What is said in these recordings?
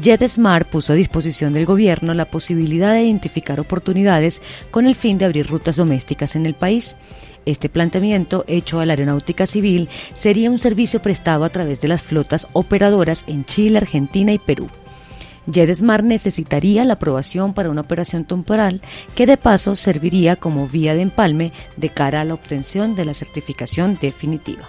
JetSmart puso a disposición del gobierno la posibilidad de identificar oportunidades con el fin de abrir rutas domésticas en el país. Este planteamiento, hecho a la aeronáutica civil, sería un servicio prestado a través de las flotas operadoras en Chile, Argentina y Perú. JetSmart necesitaría la aprobación para una operación temporal que de paso serviría como vía de empalme de cara a la obtención de la certificación definitiva.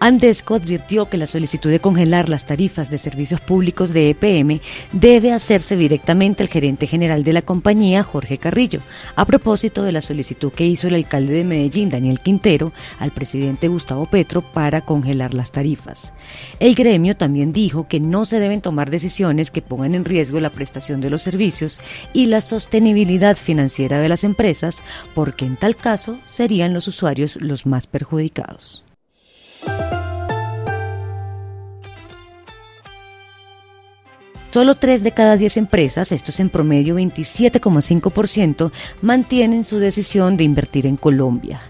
Andesco advirtió que la solicitud de congelar las tarifas de servicios públicos de EPM debe hacerse directamente al gerente general de la compañía, Jorge Carrillo, a propósito de la solicitud que hizo el alcalde de Medellín, Daniel Quintero, al presidente Gustavo Petro para congelar las tarifas. El gremio también dijo que no se deben tomar decisiones que pongan en riesgo la prestación de los servicios y la sostenibilidad financiera de las empresas, porque en tal caso serían los usuarios los más perjudicados. Solo 3 de cada 10 empresas, esto es en promedio 27,5%, mantienen su decisión de invertir en Colombia.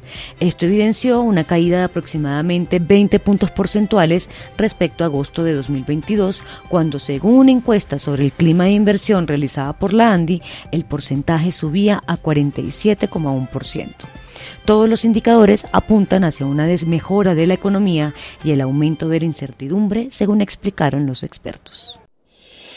Esto evidenció una caída de aproximadamente 20 puntos porcentuales respecto a agosto de 2022, cuando según una encuesta sobre el clima de inversión realizada por la ANDI, el porcentaje subía a 47,1%. Todos los indicadores apuntan hacia una desmejora de la economía y el aumento de la incertidumbre, según explicaron los expertos.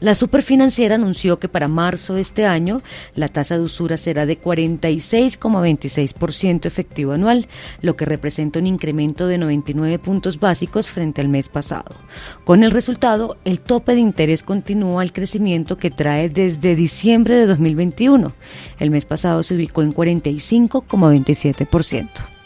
La superfinanciera anunció que para marzo de este año la tasa de usura será de 46,26% efectivo anual, lo que representa un incremento de 99 puntos básicos frente al mes pasado. Con el resultado, el tope de interés continúa el crecimiento que trae desde diciembre de 2021. El mes pasado se ubicó en 45,27%.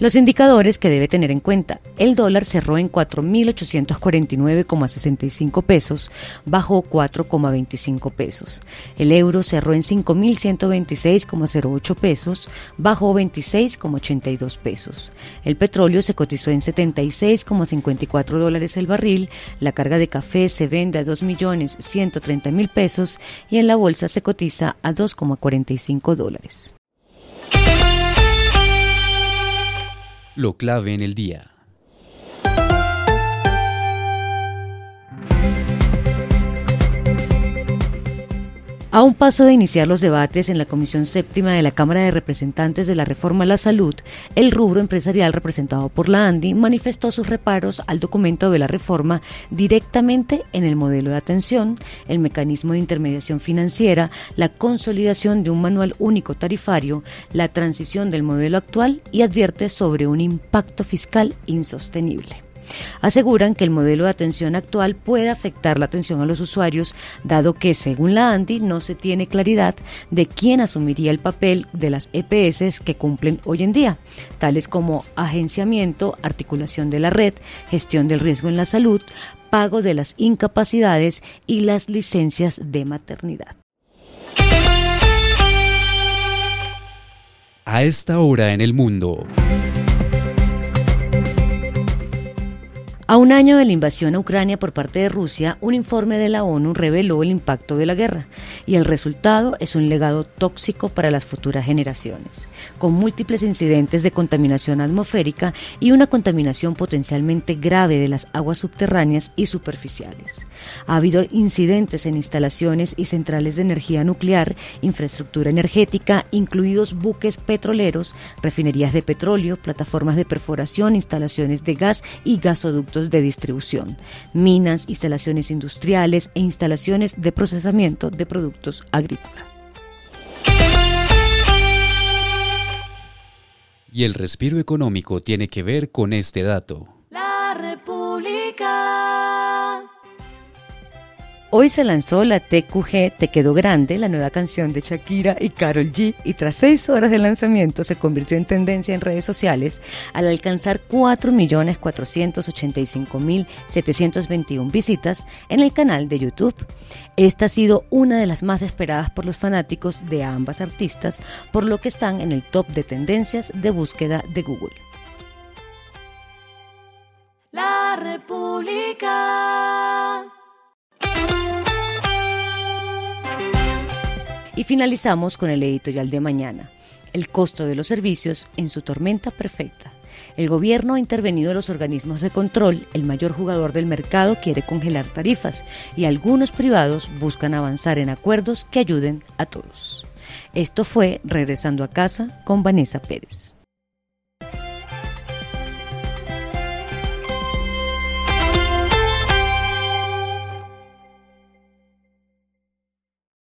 Los indicadores que debe tener en cuenta. El dólar cerró en 4.849,65 pesos, bajó 4,25 pesos. El euro cerró en 5.126,08 pesos, bajó 26,82 pesos. El petróleo se cotizó en 76,54 dólares el barril. La carga de café se vende a 2.130.000 pesos y en la bolsa se cotiza a 2,45 dólares. Lo clave en el día. A un paso de iniciar los debates en la Comisión Séptima de la Cámara de Representantes de la Reforma a la Salud, el rubro empresarial representado por la ANDI manifestó sus reparos al documento de la reforma directamente en el modelo de atención, el mecanismo de intermediación financiera, la consolidación de un manual único tarifario, la transición del modelo actual y advierte sobre un impacto fiscal insostenible. Aseguran que el modelo de atención actual puede afectar la atención a los usuarios, dado que, según la ANDI, no se tiene claridad de quién asumiría el papel de las EPS que cumplen hoy en día, tales como agenciamiento, articulación de la red, gestión del riesgo en la salud, pago de las incapacidades y las licencias de maternidad. A esta hora en el mundo. A un año de la invasión a Ucrania por parte de Rusia, un informe de la ONU reveló el impacto de la guerra y el resultado es un legado tóxico para las futuras generaciones, con múltiples incidentes de contaminación atmosférica y una contaminación potencialmente grave de las aguas subterráneas y superficiales. Ha habido incidentes en instalaciones y centrales de energía nuclear, infraestructura energética, incluidos buques petroleros, refinerías de petróleo, plataformas de perforación, instalaciones de gas y gasoductos de distribución, minas, instalaciones industriales e instalaciones de procesamiento de productos agrícolas. Y el respiro económico tiene que ver con este dato. Hoy se lanzó la TQG Te Quedó Grande, la nueva canción de Shakira y Carol G, y tras seis horas de lanzamiento se convirtió en tendencia en redes sociales al alcanzar 4.485.721 visitas en el canal de YouTube. Esta ha sido una de las más esperadas por los fanáticos de ambas artistas, por lo que están en el top de tendencias de búsqueda de Google. La República. Y finalizamos con el editorial de mañana, el costo de los servicios en su tormenta perfecta. El gobierno ha intervenido en los organismos de control, el mayor jugador del mercado quiere congelar tarifas y algunos privados buscan avanzar en acuerdos que ayuden a todos. Esto fue Regresando a casa con Vanessa Pérez.